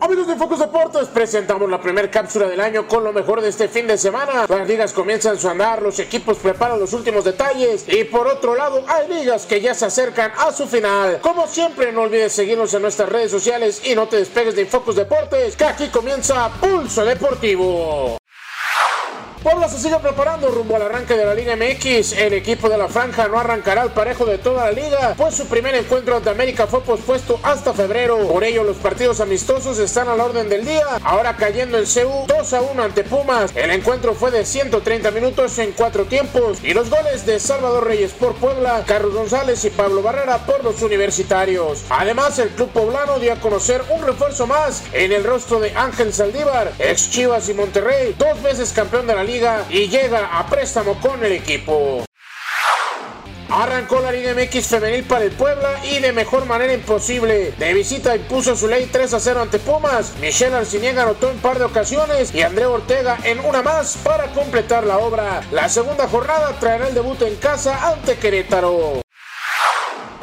Amigos de Focus Deportes, presentamos la primera cápsula del año con lo mejor de este fin de semana. Las ligas comienzan su andar, los equipos preparan los últimos detalles y por otro lado hay ligas que ya se acercan a su final. Como siempre, no olvides seguirnos en nuestras redes sociales y no te despegues de Focus Deportes, que aquí comienza Pulso Deportivo. Puebla se sigue preparando rumbo al arranque de la Liga MX. El equipo de la Franja no arrancará al parejo de toda la liga, pues su primer encuentro ante América fue pospuesto hasta febrero. Por ello, los partidos amistosos están a la orden del día. Ahora cayendo en CU 2 a 1 ante Pumas. El encuentro fue de 130 minutos en cuatro tiempos y los goles de Salvador Reyes por Puebla, Carlos González y Pablo Barrera por los universitarios. Además, el club poblano dio a conocer un refuerzo más en el rostro de Ángel Saldívar, ex Chivas y Monterrey, dos veces campeón de la liga y llega a préstamo con el equipo. Arrancó la Liga MX femenil para el Puebla y de mejor manera imposible. De visita impuso su ley 3 a 0 ante Pumas. Michelle Arciniega anotó en par de ocasiones y André Ortega en una más para completar la obra. La segunda jornada traerá el debut en casa ante Querétaro.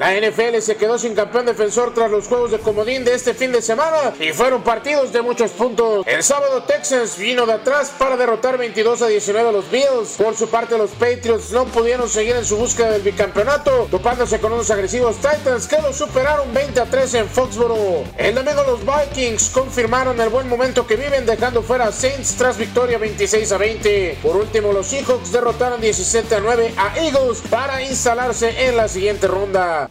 La NFL se quedó sin campeón defensor tras los juegos de comodín de este fin de semana y fueron partidos de muchos puntos. El sábado Texans vino de atrás para derrotar 22 a 19 a los Bills. Por su parte los Patriots no pudieron seguir en su búsqueda del bicampeonato, topándose con unos agresivos Titans que los superaron 20 a 3 en Foxboro. El domingo los Vikings confirmaron el buen momento que viven dejando fuera a Saints tras victoria 26 a 20. Por último los Seahawks derrotaron 17 a 9 a Eagles para instalarse en la siguiente ronda.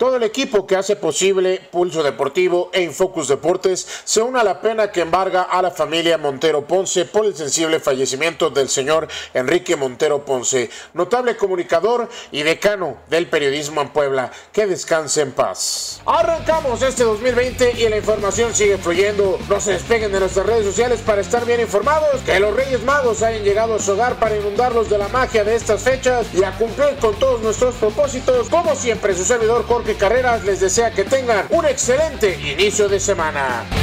Todo el equipo que hace posible Pulso Deportivo e Infocus Deportes se une a la pena que embarga a la familia Montero Ponce por el sensible fallecimiento del señor Enrique Montero Ponce, notable comunicador y decano del periodismo en Puebla. Que descanse en paz. Arrancamos este 2020 y la información sigue fluyendo. No se despeguen de nuestras redes sociales para estar bien informados. Que los Reyes Magos hayan llegado a su hogar para inundarlos de la magia de estas fechas y a cumplir con todos nuestros propósitos. Como siempre, su servidor Jorge Carreras les desea que tengan un excelente inicio de semana.